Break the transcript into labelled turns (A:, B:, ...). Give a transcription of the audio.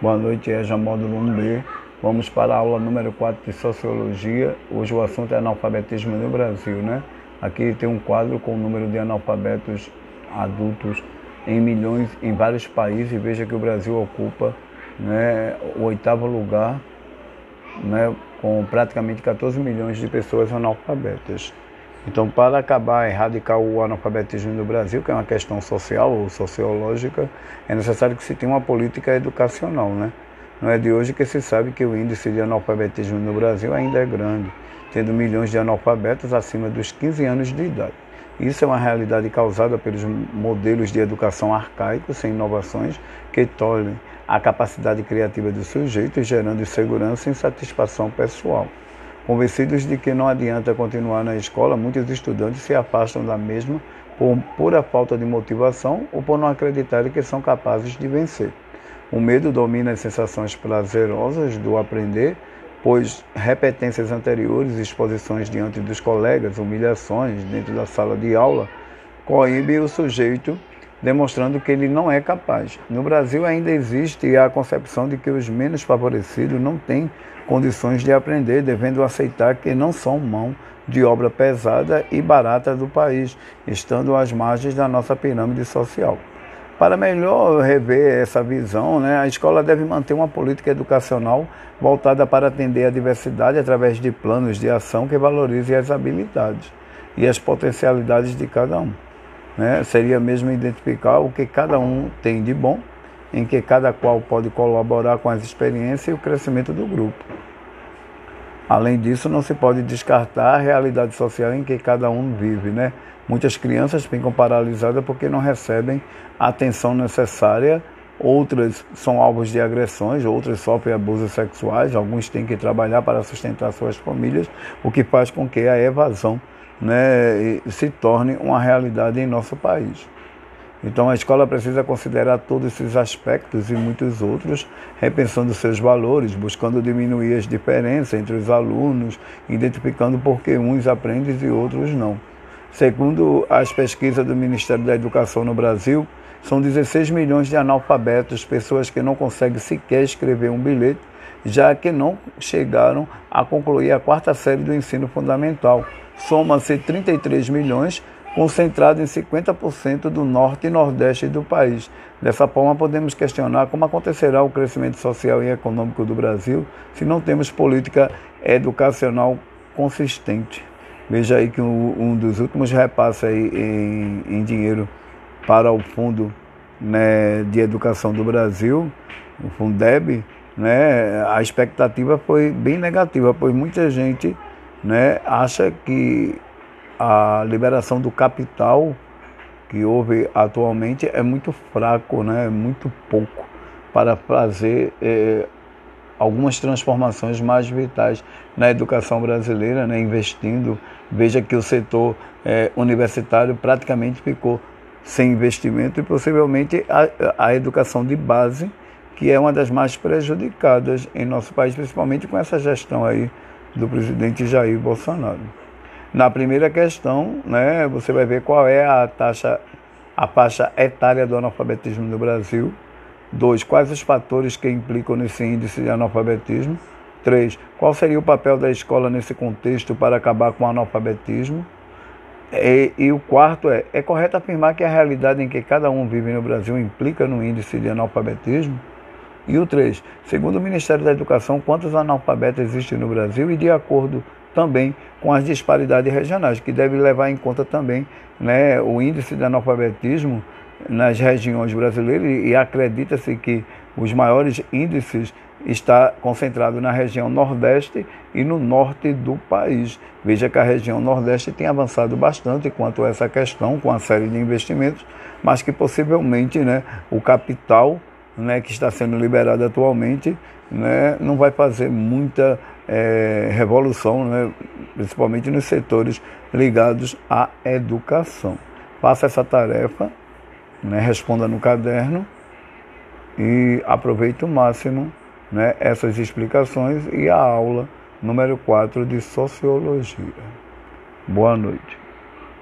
A: Boa noite, EJA Módulo 1B. Vamos para a aula número 4 de Sociologia. Hoje o assunto é analfabetismo no Brasil, né? Aqui tem um quadro com o número de analfabetos adultos em milhões em vários países. Veja que o Brasil ocupa né, o oitavo lugar, né, com praticamente 14 milhões de pessoas analfabetas. Então, para acabar, erradicar o analfabetismo no Brasil, que é uma questão social ou sociológica, é necessário que se tenha uma política educacional, né? Não é de hoje que se sabe que o índice de analfabetismo no Brasil ainda é grande, tendo milhões de analfabetos acima dos 15 anos de idade. Isso é uma realidade causada pelos modelos de educação arcaicos, sem inovações, que tolhem a capacidade criativa do sujeito, gerando insegurança e insatisfação pessoal. Convencidos de que não adianta continuar na escola, muitos estudantes se afastam da mesma por pura falta de motivação ou por não acreditarem que são capazes de vencer. O medo domina as sensações prazerosas do aprender, pois repetências anteriores, exposições diante dos colegas, humilhações dentro da sala de aula, coíbe o sujeito demonstrando que ele não é capaz. No Brasil ainda existe a concepção de que os menos favorecidos não têm condições de aprender, devendo aceitar que não são mão de obra pesada e barata do país, estando às margens da nossa pirâmide social. Para melhor rever essa visão, né, a escola deve manter uma política educacional voltada para atender a diversidade através de planos de ação que valorizem as habilidades e as potencialidades de cada um né, seria mesmo identificar o que cada um tem de bom, em que cada qual pode colaborar com as experiências e o crescimento do grupo. Além disso, não se pode descartar a realidade social em que cada um vive. Né? Muitas crianças ficam paralisadas porque não recebem a atenção necessária, outras são alvos de agressões, outras sofrem abusos sexuais, alguns têm que trabalhar para sustentar suas famílias, o que faz com que a evasão né, se torne uma realidade em nosso país. Então a escola precisa considerar todos esses aspectos e muitos outros, repensando seus valores, buscando diminuir as diferenças entre os alunos, identificando por que uns aprendem e outros não. Segundo as pesquisas do Ministério da Educação no Brasil, são 16 milhões de analfabetos, pessoas que não conseguem sequer escrever um bilhete, já que não chegaram a concluir a quarta série do ensino fundamental soma-se 33 milhões, concentrado em 50% do norte e nordeste do país. Dessa forma, podemos questionar como acontecerá o crescimento social e econômico do Brasil se não temos política educacional consistente. Veja aí que um, dos últimos repasses em, em dinheiro para o Fundo né, de Educação do Brasil, o Fundeb, né, a expectativa foi bem negativa, pois muita gente né, acha que a liberação do capital que houve atualmente é muito fraco, né, é muito pouco para fazer é, algumas transformações mais vitais na educação brasileira, né, investindo. Veja que o setor é, universitário praticamente ficou sem investimento e possivelmente a, a educação de base, que é uma das mais prejudicadas em nosso país, principalmente com essa gestão aí do presidente Jair Bolsonaro. Na primeira questão, né, você vai ver qual é a taxa, a faixa etária do analfabetismo no Brasil. Dois, quais os fatores que implicam nesse índice de analfabetismo? Três, qual seria o papel da escola nesse contexto para acabar com o analfabetismo? E, e, o quarto é: é correto afirmar que a realidade em que cada um vive no Brasil implica no índice de analfabetismo? E o 3, segundo o Ministério da Educação, quantos analfabetos existem no Brasil e de acordo também com as disparidades regionais, que deve levar em conta também né, o índice de analfabetismo nas regiões brasileiras e acredita-se que os maiores índices está concentrado na região nordeste e no norte do país. Veja que a região nordeste tem avançado bastante quanto a essa questão, com a série de investimentos, mas que possivelmente né, o capital né, que está sendo liberado atualmente, né, não vai fazer muita é, revolução, né, principalmente nos setores ligados à educação. Faça essa tarefa, né, responda no caderno e aproveite o máximo né, essas explicações e a aula número 4 de Sociologia. Boa noite.